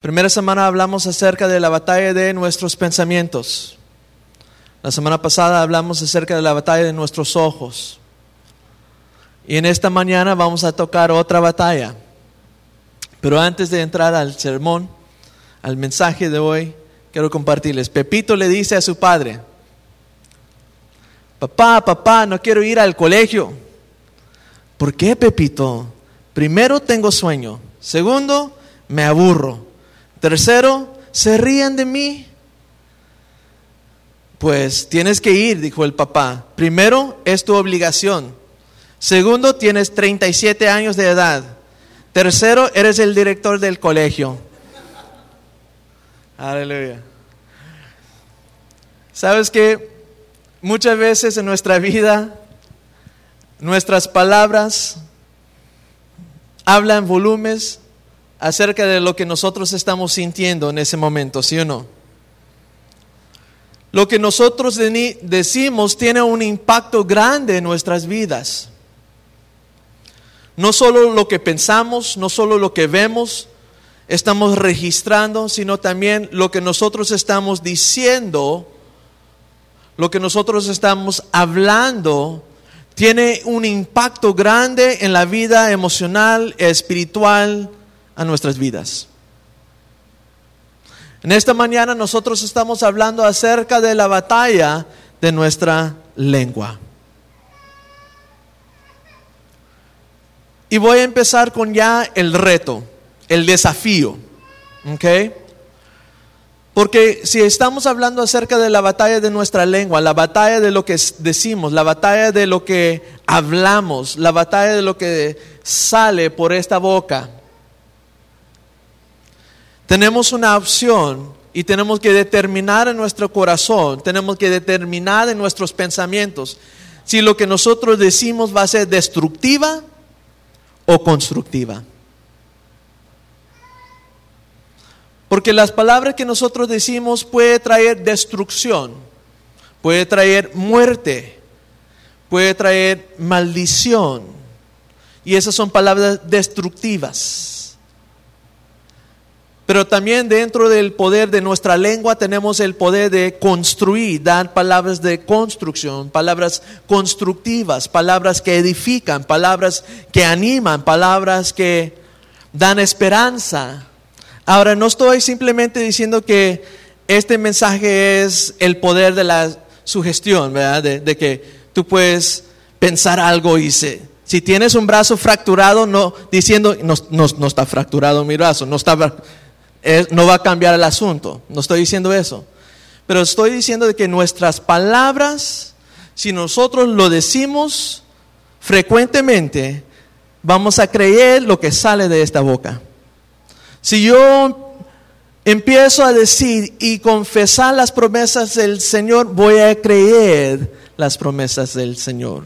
Primera semana hablamos acerca de la batalla de nuestros pensamientos. La semana pasada hablamos acerca de la batalla de nuestros ojos. Y en esta mañana vamos a tocar otra batalla. Pero antes de entrar al sermón, al mensaje de hoy, quiero compartirles. Pepito le dice a su padre, papá, papá, no quiero ir al colegio. ¿Por qué, Pepito? Primero tengo sueño. Segundo, me aburro. Tercero, se ríen de mí. Pues tienes que ir, dijo el papá. Primero, es tu obligación. Segundo, tienes 37 años de edad. Tercero, eres el director del colegio. Aleluya. ¿Sabes que muchas veces en nuestra vida nuestras palabras hablan volúmenes acerca de lo que nosotros estamos sintiendo en ese momento, ¿sí o no? Lo que nosotros decimos tiene un impacto grande en nuestras vidas. No solo lo que pensamos, no solo lo que vemos, estamos registrando, sino también lo que nosotros estamos diciendo, lo que nosotros estamos hablando, tiene un impacto grande en la vida emocional, espiritual, a nuestras vidas. En esta mañana nosotros estamos hablando acerca de la batalla de nuestra lengua. Y voy a empezar con ya el reto, el desafío. ¿Ok? Porque si estamos hablando acerca de la batalla de nuestra lengua, la batalla de lo que decimos, la batalla de lo que hablamos, la batalla de lo que sale por esta boca, tenemos una opción y tenemos que determinar en nuestro corazón, tenemos que determinar en nuestros pensamientos si lo que nosotros decimos va a ser destructiva o constructiva. Porque las palabras que nosotros decimos puede traer destrucción, puede traer muerte, puede traer maldición. Y esas son palabras destructivas. Pero también dentro del poder de nuestra lengua tenemos el poder de construir, dar palabras de construcción, palabras constructivas, palabras que edifican, palabras que animan, palabras que dan esperanza. Ahora, no estoy simplemente diciendo que este mensaje es el poder de la sugestión, ¿verdad? De, que tú puedes pensar algo y se, si tienes un brazo fracturado, no diciendo, no, no está fracturado mi brazo, no está no va a cambiar el asunto. No estoy diciendo eso. Pero estoy diciendo de que nuestras palabras, si nosotros lo decimos frecuentemente, vamos a creer lo que sale de esta boca. Si yo empiezo a decir y confesar las promesas del Señor, voy a creer las promesas del Señor.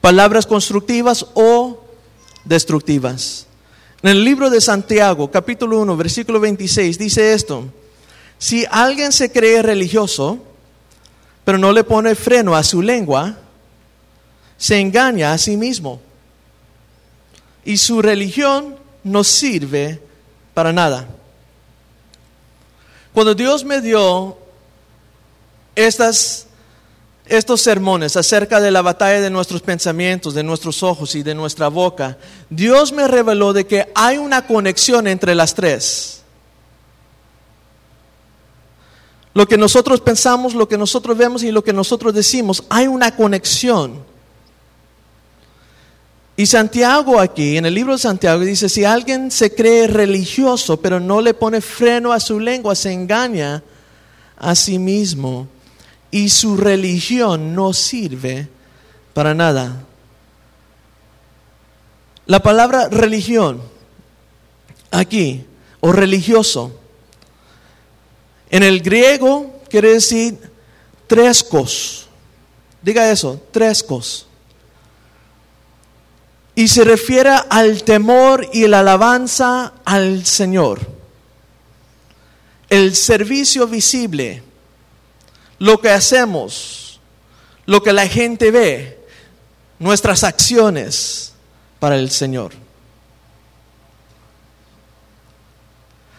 Palabras constructivas o destructivas. En el libro de Santiago, capítulo 1, versículo 26, dice esto, si alguien se cree religioso, pero no le pone freno a su lengua, se engaña a sí mismo. Y su religión no sirve para nada. Cuando Dios me dio estas estos sermones acerca de la batalla de nuestros pensamientos, de nuestros ojos y de nuestra boca, Dios me reveló de que hay una conexión entre las tres. Lo que nosotros pensamos, lo que nosotros vemos y lo que nosotros decimos, hay una conexión. Y Santiago aquí, en el libro de Santiago, dice, si alguien se cree religioso, pero no le pone freno a su lengua, se engaña a sí mismo y su religión no sirve para nada. La palabra religión aquí, o religioso, en el griego quiere decir tres cos. Diga eso, tres cos. Y se refiere al temor y la alabanza al Señor. El servicio visible lo que hacemos, lo que la gente ve, nuestras acciones para el Señor.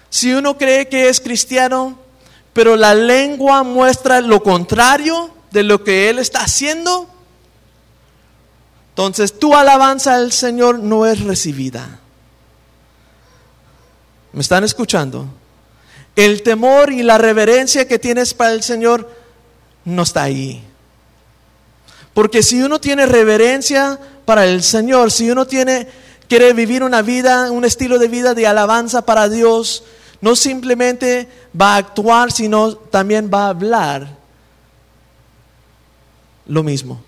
Si uno cree que es cristiano, pero la lengua muestra lo contrario de lo que él está haciendo, entonces tu alabanza al Señor no es recibida. ¿Me están escuchando? El temor y la reverencia que tienes para el Señor no está ahí. Porque si uno tiene reverencia para el Señor, si uno tiene quiere vivir una vida, un estilo de vida de alabanza para Dios, no simplemente va a actuar, sino también va a hablar lo mismo.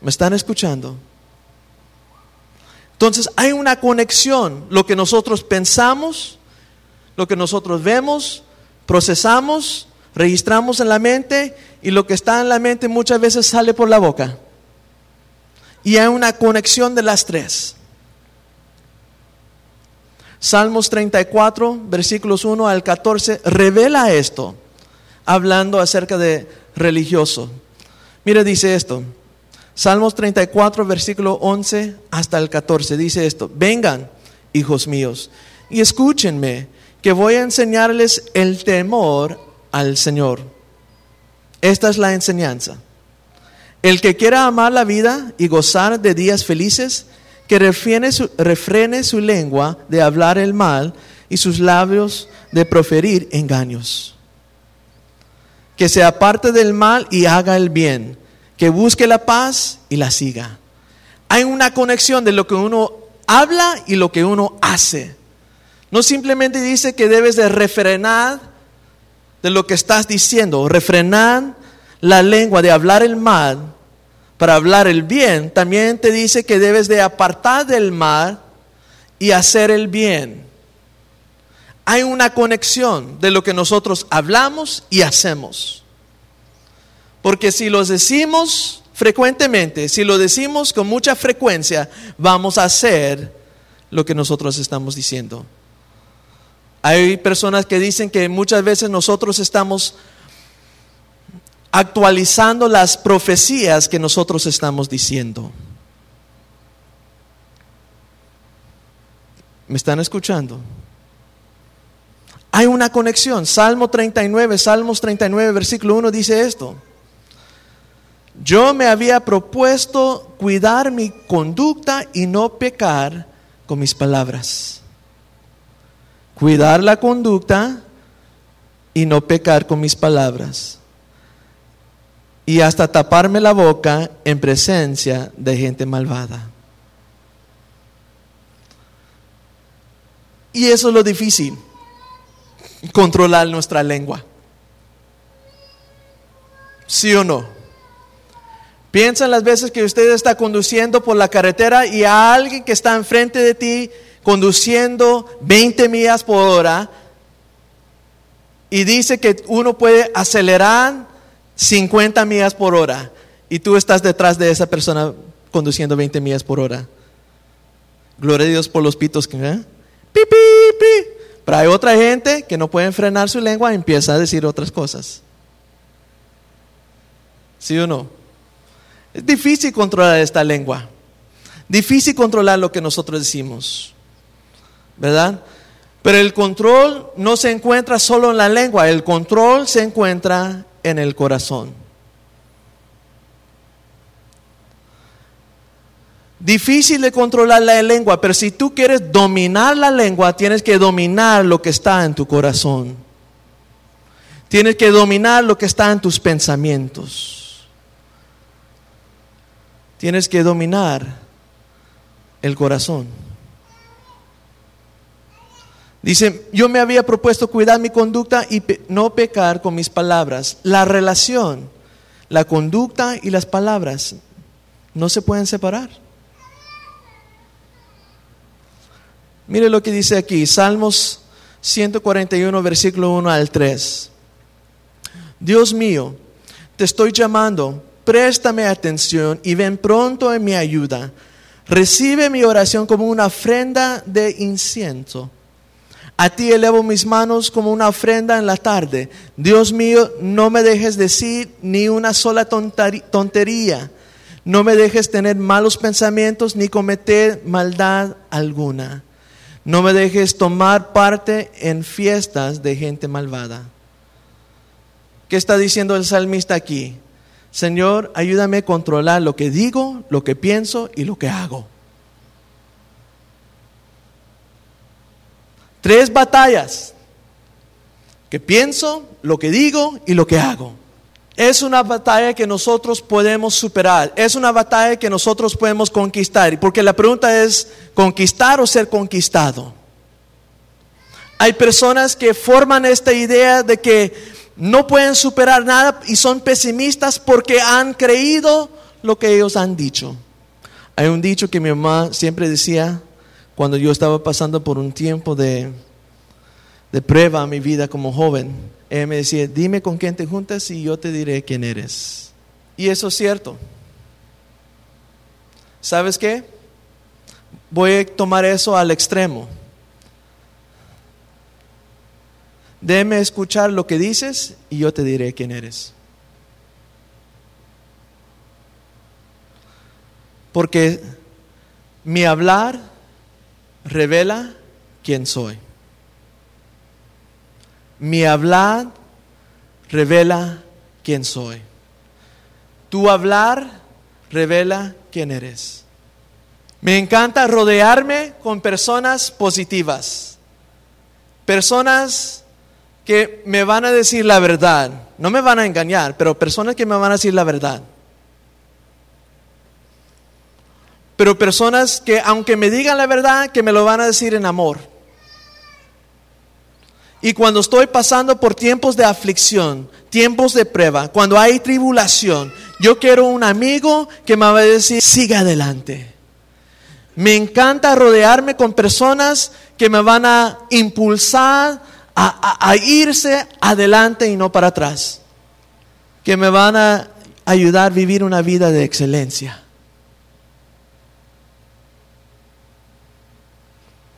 ¿Me están escuchando? Entonces hay una conexión, lo que nosotros pensamos, lo que nosotros vemos, procesamos, registramos en la mente y lo que está en la mente muchas veces sale por la boca. Y hay una conexión de las tres. Salmos 34, versículos 1 al 14, revela esto, hablando acerca de religioso. Mira, dice esto. Salmos 34, versículo 11 hasta el 14, dice esto. Vengan, hijos míos, y escúchenme, que voy a enseñarles el temor al Señor. Esta es la enseñanza. El que quiera amar la vida y gozar de días felices, que refrene su, refrene su lengua de hablar el mal y sus labios de proferir engaños. Que se aparte del mal y haga el bien, que busque la paz y la siga. Hay una conexión de lo que uno habla y lo que uno hace. No simplemente dice que debes de refrenar de lo que estás diciendo, refrenar la lengua de hablar el mal para hablar el bien, también te dice que debes de apartar del mal y hacer el bien. Hay una conexión de lo que nosotros hablamos y hacemos. Porque si lo decimos frecuentemente, si lo decimos con mucha frecuencia, vamos a hacer lo que nosotros estamos diciendo. Hay personas que dicen que muchas veces nosotros estamos actualizando las profecías que nosotros estamos diciendo. ¿Me están escuchando? Hay una conexión. Salmo 39, Salmos 39, versículo 1 dice esto. Yo me había propuesto cuidar mi conducta y no pecar con mis palabras. Cuidar la conducta y no pecar con mis palabras y hasta taparme la boca en presencia de gente malvada. Y eso es lo difícil, controlar nuestra lengua. ¿Sí o no? Piensa en las veces que usted está conduciendo por la carretera y a alguien que está enfrente de ti conduciendo 20 millas por hora y dice que uno puede acelerar 50 millas por hora y tú estás detrás de esa persona conduciendo 20 millas por hora. Gloria a Dios por los pitos. ¿eh? Pi, Pero hay otra gente que no puede frenar su lengua y empieza a decir otras cosas. ¿Sí o no? Es difícil controlar esta lengua. Difícil controlar lo que nosotros decimos. ¿Verdad? Pero el control no se encuentra solo en la lengua, el control se encuentra en el corazón. Difícil de controlar la lengua, pero si tú quieres dominar la lengua, tienes que dominar lo que está en tu corazón. Tienes que dominar lo que está en tus pensamientos. Tienes que dominar el corazón. Dice, yo me había propuesto cuidar mi conducta y no pecar con mis palabras. La relación, la conducta y las palabras no se pueden separar. Mire lo que dice aquí, Salmos 141, versículo 1 al 3. Dios mío, te estoy llamando, préstame atención y ven pronto en mi ayuda. Recibe mi oración como una ofrenda de incienso a ti elevo mis manos como una ofrenda en la tarde. Dios mío, no me dejes decir ni una sola tontería. No me dejes tener malos pensamientos ni cometer maldad alguna. No me dejes tomar parte en fiestas de gente malvada. ¿Qué está diciendo el salmista aquí? Señor, ayúdame a controlar lo que digo, lo que pienso y lo que hago. Tres batallas que pienso, lo que digo y lo que hago. Es una batalla que nosotros podemos superar, es una batalla que nosotros podemos conquistar, porque la pregunta es, ¿conquistar o ser conquistado? Hay personas que forman esta idea de que no pueden superar nada y son pesimistas porque han creído lo que ellos han dicho. Hay un dicho que mi mamá siempre decía cuando yo estaba pasando por un tiempo de, de prueba en mi vida como joven. Ella me decía, dime con quién te juntas y yo te diré quién eres. Y eso es cierto. ¿Sabes qué? Voy a tomar eso al extremo. Déme escuchar lo que dices y yo te diré quién eres. Porque mi hablar revela quién soy. Mi hablar revela quién soy. Tu hablar revela quién eres. Me encanta rodearme con personas positivas, personas que me van a decir la verdad, no me van a engañar, pero personas que me van a decir la verdad. Pero personas que aunque me digan la verdad, que me lo van a decir en amor. Y cuando estoy pasando por tiempos de aflicción, tiempos de prueba, cuando hay tribulación, yo quiero un amigo que me va a decir, siga adelante. Me encanta rodearme con personas que me van a impulsar a, a, irse adelante y no para atrás. Que me van a ayudar a vivir una vida de excelencia.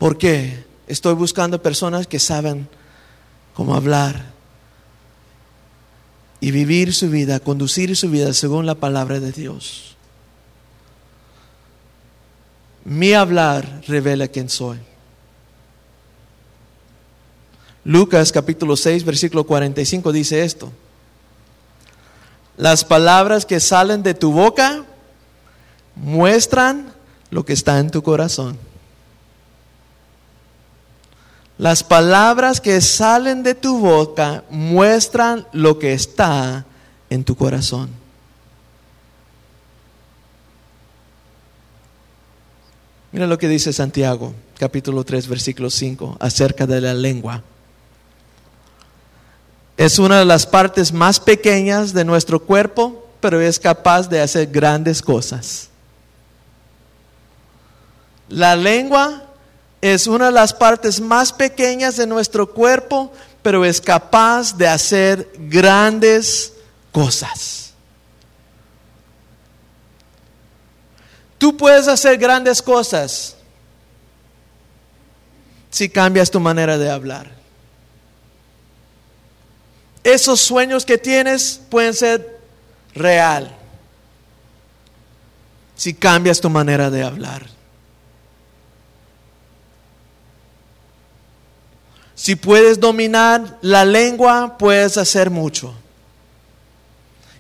¿Por qué? Estoy buscando personas que saben cómo hablar y vivir su vida, conducir su vida según la palabra de Dios. Mi hablar revela quién soy. Lucas capítulo 6, versículo 45 dice esto. Las palabras que salen de tu boca muestran lo que está en tu corazón. Las palabras que salen de tu boca muestran lo que está en tu corazón. Mira lo que dice Santiago, capítulo 3, versículo 5, acerca de la lengua. Es una de las partes más pequeñas de nuestro cuerpo, pero es capaz de hacer grandes cosas. La lengua es una de las partes más pequeñas de nuestro cuerpo, pero es capaz de hacer grandes cosas. Tú puedes hacer grandes cosas si cambias tu manera de hablar. Esos sueños que tienes pueden ser real si cambias tu manera de hablar. Si puedes dominar la lengua, puedes hacer mucho.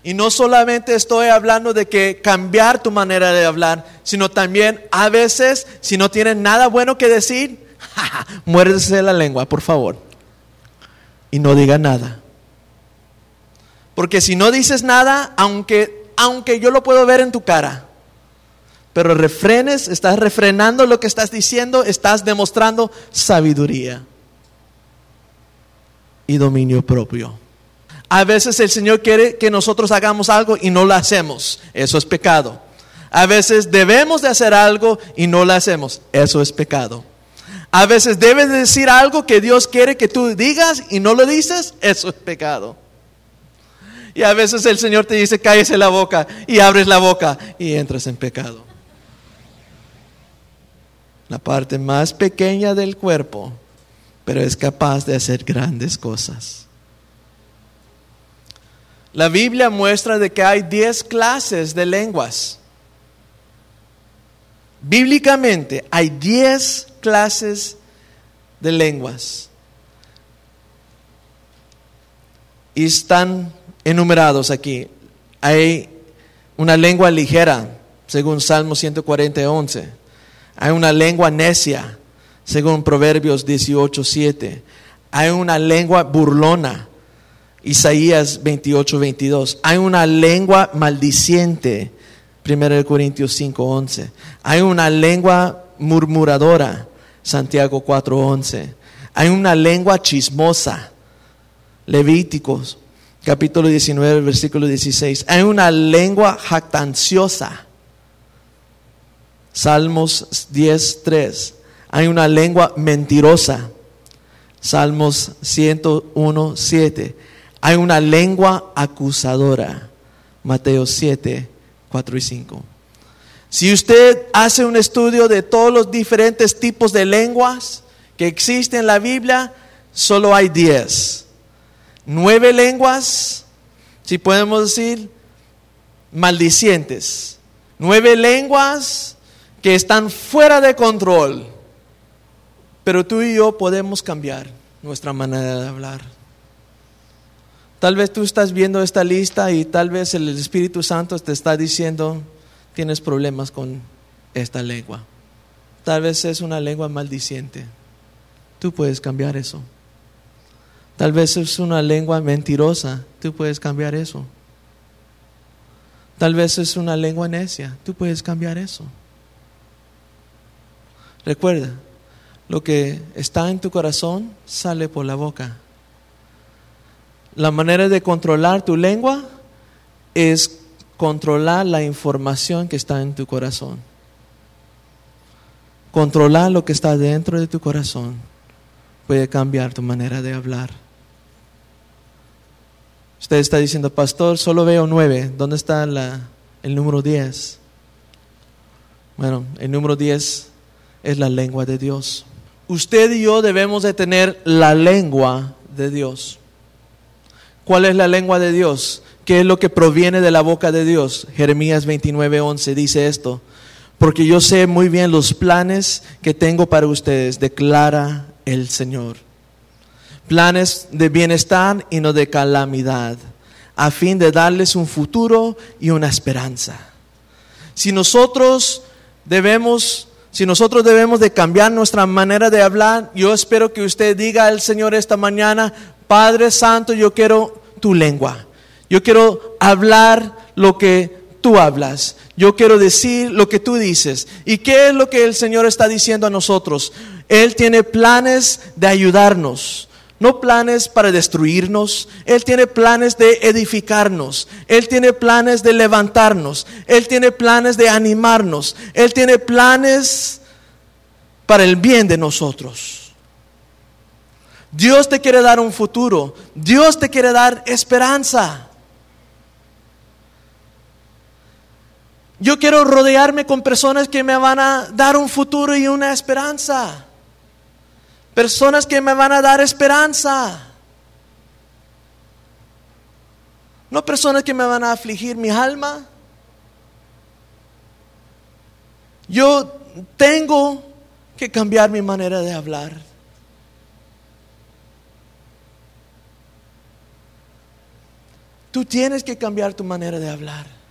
Y no solamente estoy hablando de que cambiar tu manera de hablar, sino también a veces, si no tienes nada bueno que decir, muérdese la lengua, por favor. Y no diga nada. Porque si no dices nada, aunque, aunque yo lo puedo ver en tu cara, pero refrenes, estás refrenando lo que estás diciendo, estás demostrando sabiduría y dominio propio. A veces el Señor quiere que nosotros hagamos algo y no lo hacemos. Eso es pecado. A veces debemos de hacer algo y no lo hacemos. Eso es pecado. A veces debes decir algo que Dios quiere que tú digas y no lo dices. Eso es pecado. Y a veces el Señor te dice, cállese la boca y abres la boca y entras en pecado. La parte más pequeña del cuerpo pero es capaz de hacer grandes cosas. La Biblia muestra de que hay 10 clases de lenguas. Bíblicamente hay 10 clases de lenguas. Y están enumerados aquí. Hay una lengua ligera, según Salmo 140, 11. Hay una lengua necia, según Proverbios 18, 7. Hay una lengua burlona, Isaías 28, 22. Hay una lengua maldiciente, 1 Corintios 5, 11. Hay una lengua murmuradora, Santiago 4, 11. Hay una lengua chismosa, Levíticos capítulo 19, versículo 16. Hay una lengua jactanciosa, Salmos 10, 3. Hay una lengua mentirosa, Salmos 101, 7. Hay una lengua acusadora, Mateo 7, 4 y 5. Si usted hace un estudio de todos los diferentes tipos de lenguas que existen en la Biblia, solo hay 10. Nueve lenguas, si podemos decir, maldicientes. Nueve lenguas que están fuera de control. Pero tú y yo podemos cambiar nuestra manera de hablar. Tal vez tú estás viendo esta lista y tal vez el Espíritu Santo te está diciendo, tienes problemas con esta lengua. Tal vez es una lengua maldiciente. Tú puedes cambiar eso. Tal vez es una lengua mentirosa. Tú puedes cambiar eso. Tal vez es una lengua necia. Tú puedes cambiar eso. Recuerda, lo que está en tu corazón sale por la boca. La manera de controlar tu lengua es controlar la información que está en tu corazón. Controlar lo que está dentro de tu corazón puede cambiar tu manera de hablar. Usted está diciendo, pastor, solo veo nueve. ¿Dónde está el número diez? Bueno, el número diez es la lengua de Dios. Usted y yo debemos de tener la lengua de Dios. ¿Cuál es la lengua de Dios? ¿Qué es lo que proviene de la boca de Dios? Jeremías 29:11 dice esto, porque yo sé muy bien los planes que tengo para ustedes, declara el Señor. Planes de bienestar y no de calamidad, a fin de darles un futuro y una esperanza. Si nosotros debemos si nosotros debemos de cambiar nuestra manera de hablar, yo espero que usted diga al Señor esta mañana, Padre Santo, yo quiero tu lengua. Yo quiero hablar lo que tú hablas. Yo quiero decir lo que tú dices. ¿Y qué es lo que el Señor está diciendo a nosotros? Él tiene planes de ayudarnos. No planes para destruirnos. Él tiene planes de edificarnos. Él tiene planes de levantarnos. Él tiene planes de animarnos. Él tiene planes para el bien de nosotros. Dios te quiere dar un futuro. Dios te quiere dar esperanza. Yo quiero rodearme con personas que me van a dar un futuro y una esperanza. Personas que me van a dar esperanza. No personas que me van a afligir mi alma. Yo tengo que cambiar mi manera de hablar. Tú tienes que cambiar tu manera de hablar.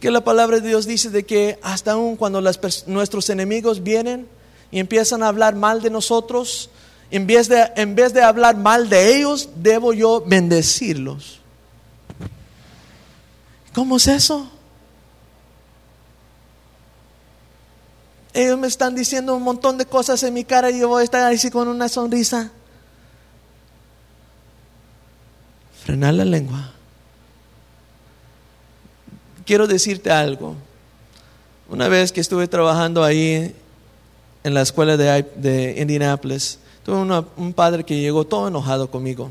Porque la palabra de Dios dice de que hasta aún cuando nuestros enemigos vienen y empiezan a hablar mal de nosotros, en vez de, en vez de hablar mal de ellos, debo yo bendecirlos. ¿Cómo es eso? Ellos me están diciendo un montón de cosas en mi cara y yo voy a estar así con una sonrisa. frenar la lengua. Quiero decirte algo. Una vez que estuve trabajando ahí en la escuela de, de Indianapolis, tuve un padre que llegó todo enojado conmigo.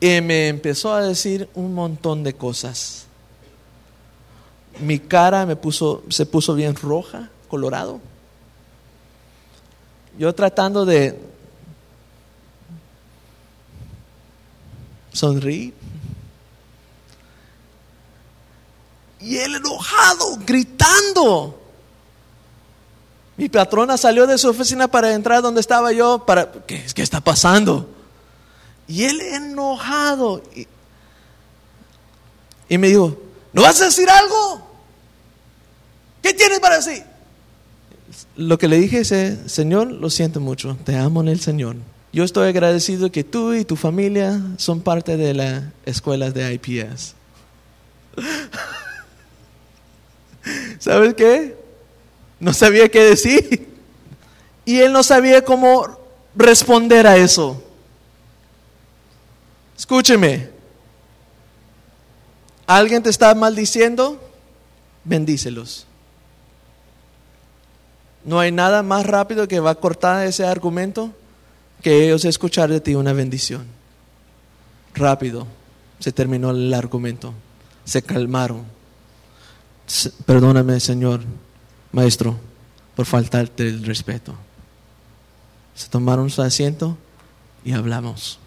Y me empezó a decir un montón de cosas. Mi cara me puso, se puso bien roja, colorado. Yo tratando de, sonreír. Mi patrona salió de su oficina para entrar donde estaba yo, para, ¿qué, qué está pasando? Y él enojado. Y, y me dijo, ¿no vas a decir algo? ¿Qué tienes para decir? Lo que le dije es, eh, Señor, lo siento mucho, te amo en el Señor. Yo estoy agradecido que tú y tu familia son parte de la escuela de IPS. ¿Sabes qué? No sabía qué decir. Y él no sabía cómo responder a eso. Escúcheme. ¿Alguien te está maldiciendo? Bendícelos. No hay nada más rápido que va a cortar ese argumento que ellos escuchar de ti una bendición. Rápido se terminó el argumento. Se calmaron. Perdóname, Señor, maestro, por faltarte el respeto. Se tomaron su asiento y hablamos.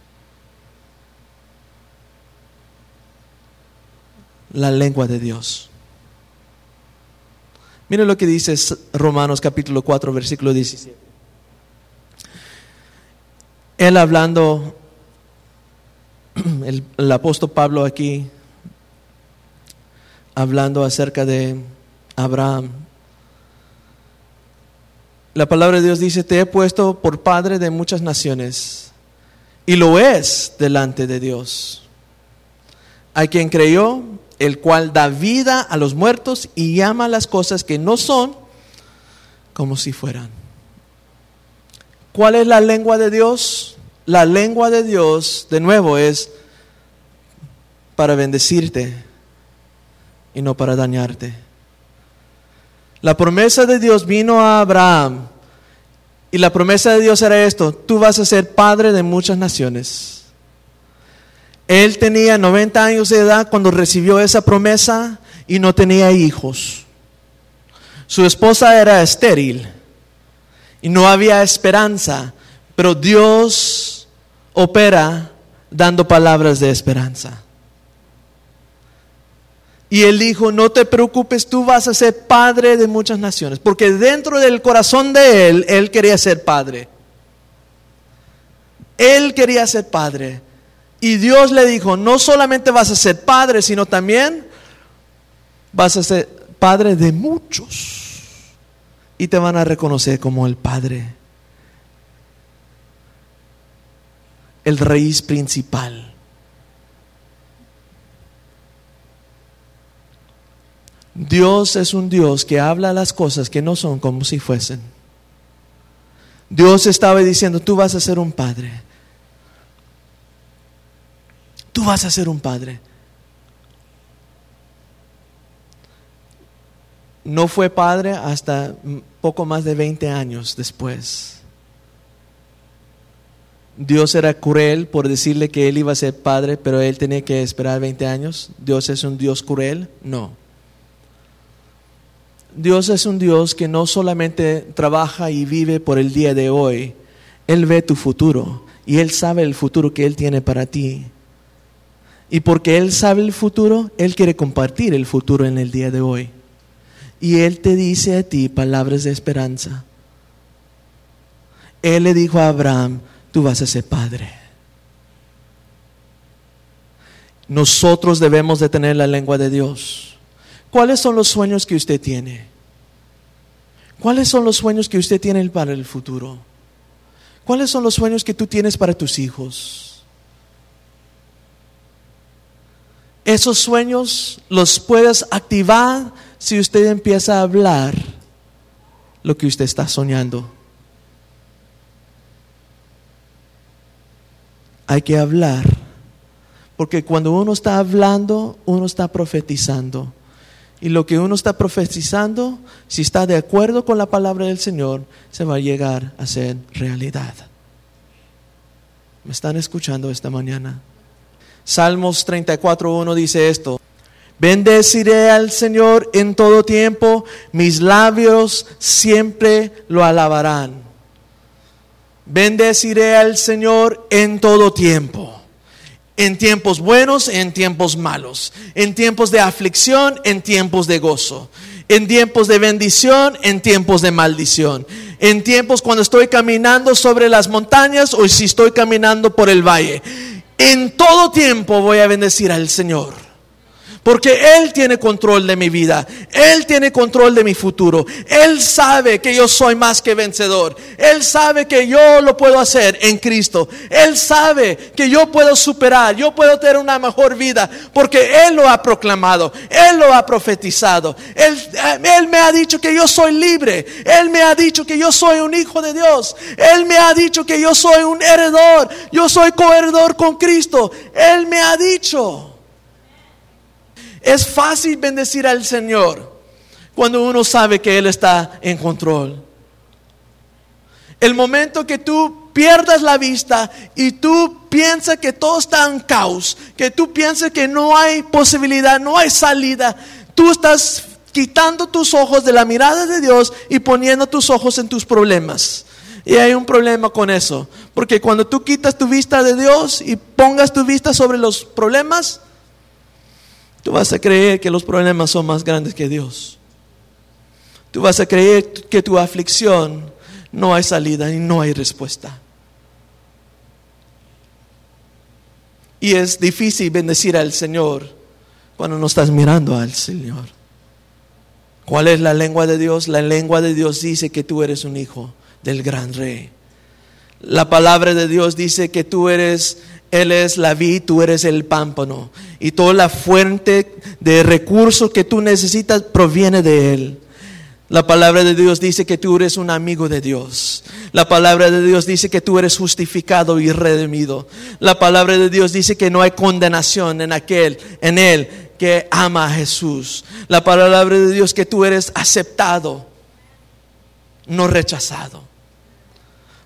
La lengua de Dios. Miren lo que dice Romanos capítulo 4, versículo 17. Él hablando, el apóstol Pablo aquí, hablando acerca de Abraham. La palabra de Dios dice, te he puesto por padre de muchas naciones, y lo es delante de Dios. Hay quien creyó el cual da vida a los muertos y llama las cosas que no son como si fueran. ¿Cuál es la lengua de Dios? La lengua de Dios, de nuevo, es para bendecirte y no para dañarte. La promesa de Dios vino a Abraham y la promesa de Dios era esto, tú vas a ser padre de muchas naciones. Él tenía 90 años de edad cuando recibió esa promesa y no tenía hijos. Su esposa era estéril y no había esperanza, pero Dios opera dando palabras de esperanza. Y él dijo, no te preocupes, tú vas a ser padre de muchas naciones, porque dentro del corazón de él, él quería ser padre. Él quería ser padre. Y Dios le dijo, no solamente vas a ser padre, sino también vas a ser padre de muchos. Y te van a reconocer como el padre, el raíz principal. Dios es un Dios que habla las cosas que no son como si fuesen. Dios estaba diciendo, tú vas a ser un padre. Tú vas a ser un padre. No fue padre hasta poco más de 20 años después. Dios era cruel por decirle que él iba a ser padre, pero él tenía que esperar 20 años. Dios es un Dios cruel, no. Dios es un Dios que no solamente trabaja y vive por el día de hoy, Él ve tu futuro y Él sabe el futuro que Él tiene para ti. Y porque Él sabe el futuro, Él quiere compartir el futuro en el día de hoy. Y Él te dice a ti palabras de esperanza. Él le dijo a Abraham, tú vas a ser padre. Nosotros debemos de tener la lengua de Dios. ¿Cuáles son los sueños que usted tiene? ¿Cuáles son los sueños que usted tiene para el futuro? ¿Cuáles son los sueños que tú tienes para tus hijos? Esos sueños los puedes activar si usted empieza a hablar lo que usted está soñando. Hay que hablar, porque cuando uno está hablando, uno está profetizando. Y lo que uno está profetizando, si está de acuerdo con la palabra del Señor, se va a llegar a ser realidad. ¿Me están escuchando esta mañana? Salmos 34.1 dice esto. Bendeciré al Señor en todo tiempo, mis labios siempre lo alabarán. Bendeciré al Señor en todo tiempo. En tiempos buenos, en tiempos malos. En tiempos de aflicción, en tiempos de gozo en tiempos de bendición, en tiempos de maldición, en tiempos cuando estoy caminando sobre las montañas o si estoy caminando por el valle. En todo tiempo voy a bendecir al Señor. Porque Él tiene control de mi vida. Él tiene control de mi futuro. Él sabe que yo soy más que vencedor. Él sabe que yo lo puedo hacer en Cristo. Él sabe que yo puedo superar. Yo puedo tener una mejor vida. Porque Él lo ha proclamado. Él lo ha profetizado. Él, él me ha dicho que yo soy libre. Él me ha dicho que yo soy un hijo de Dios. Él me ha dicho que yo soy un heredor. Yo soy coheredor con Cristo. Él me ha dicho. Es fácil bendecir al Señor cuando uno sabe que Él está en control. El momento que tú pierdas la vista y tú piensas que todo está en caos, que tú piensas que no hay posibilidad, no hay salida, tú estás quitando tus ojos de la mirada de Dios y poniendo tus ojos en tus problemas. Y hay un problema con eso, porque cuando tú quitas tu vista de Dios y pongas tu vista sobre los problemas, Tú vas a creer que los problemas son más grandes que Dios. Tú vas a creer que tu aflicción no hay salida y no hay respuesta. Y es difícil bendecir al Señor cuando no estás mirando al Señor. ¿Cuál es la lengua de Dios? La lengua de Dios dice que tú eres un hijo del gran rey. La palabra de Dios dice que tú eres él es la vid, tú eres el pámpano. Y toda la fuente de recursos que tú necesitas proviene de Él. La palabra de Dios dice que tú eres un amigo de Dios. La palabra de Dios dice que tú eres justificado y redimido. La palabra de Dios dice que no hay condenación en aquel, en Él que ama a Jesús. La palabra de Dios que tú eres aceptado, no rechazado.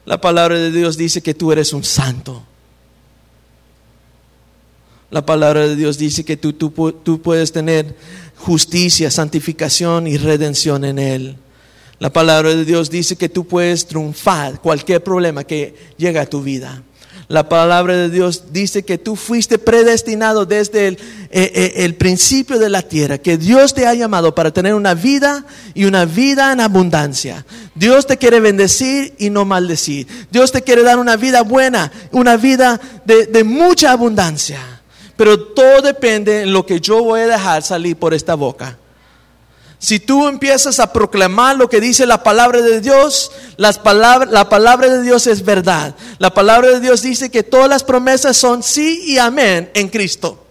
La palabra de Dios dice que tú eres un santo. La palabra de Dios dice que tú, tú, puedes tener justicia, santificación y redención en Él. La palabra de Dios dice que tú puedes triunfar cualquier problema que llegue a tu vida. La palabra de Dios dice que tú fuiste predestinado desde el, eh, eh, principio de la tierra, que Dios te ha llamado para tener una vida y una vida en abundancia. Dios te quiere bendecir y no maldecir. Dios te quiere dar una vida buena, una vida de, de mucha abundancia. Pero todo depende en lo que yo voy a dejar salir por esta boca. Si tú empiezas a proclamar lo que dice la palabra de Dios, las la palabra de Dios es verdad. La palabra de Dios dice que todas las promesas son sí y amén en Cristo.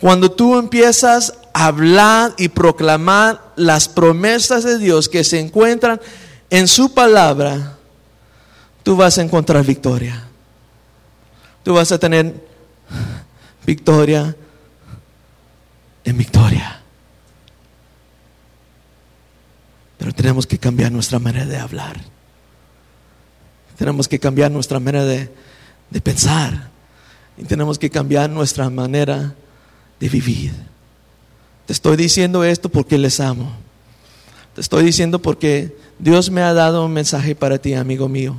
Cuando tú empiezas a hablar y proclamar las promesas de Dios que se encuentran en su palabra, tú vas a encontrar victoria. Tú vas a tener victoria en victoria. Pero tenemos que cambiar nuestra manera de hablar. Tenemos que cambiar nuestra manera de, de pensar. Y tenemos que cambiar nuestra manera de vivir. Te estoy diciendo esto porque les amo. Te estoy diciendo porque Dios me ha dado un mensaje para ti, amigo mío.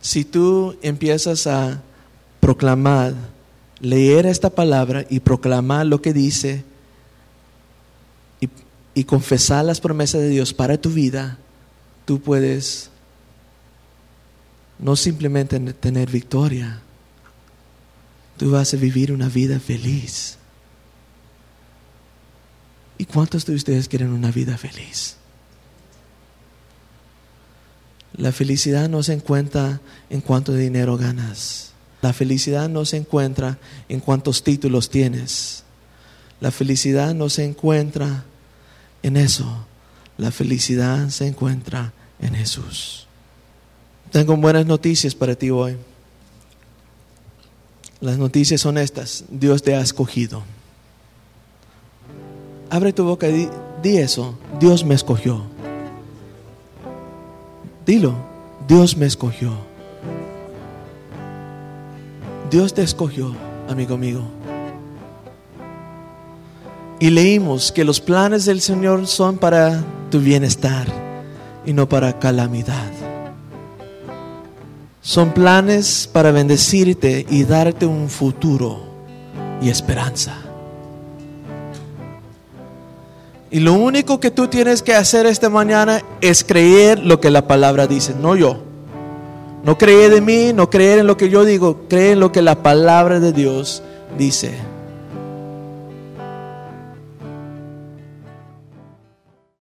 Si tú empiezas a proclamar leer esta palabra y proclamar lo que dice y, confesar las promesas de Dios para tu vida, tú puedes no simplemente tener victoria, tú vas a vivir una vida feliz. ¿Y cuántos de ustedes quieren una vida feliz? La felicidad no se encuentra en cuánto dinero ganas. La felicidad no se encuentra en cuántos títulos tienes. La felicidad no se encuentra en eso. La felicidad se encuentra en Jesús. Tengo buenas noticias para ti hoy. Las noticias son estas. Dios te ha escogido. Abre tu boca y di, eso. Dios me escogió. Dilo. Dios me escogió. Dios te escogió, amigo mío. Y leímos que los planes del Señor son para tu bienestar y no para calamidad. Son planes para bendecirte y darte un futuro y esperanza. Y lo único que tú tienes que hacer esta mañana es creer lo que la palabra dice, no yo. No creer en mí, no creer en lo que yo digo, creer en lo que la palabra de Dios dice.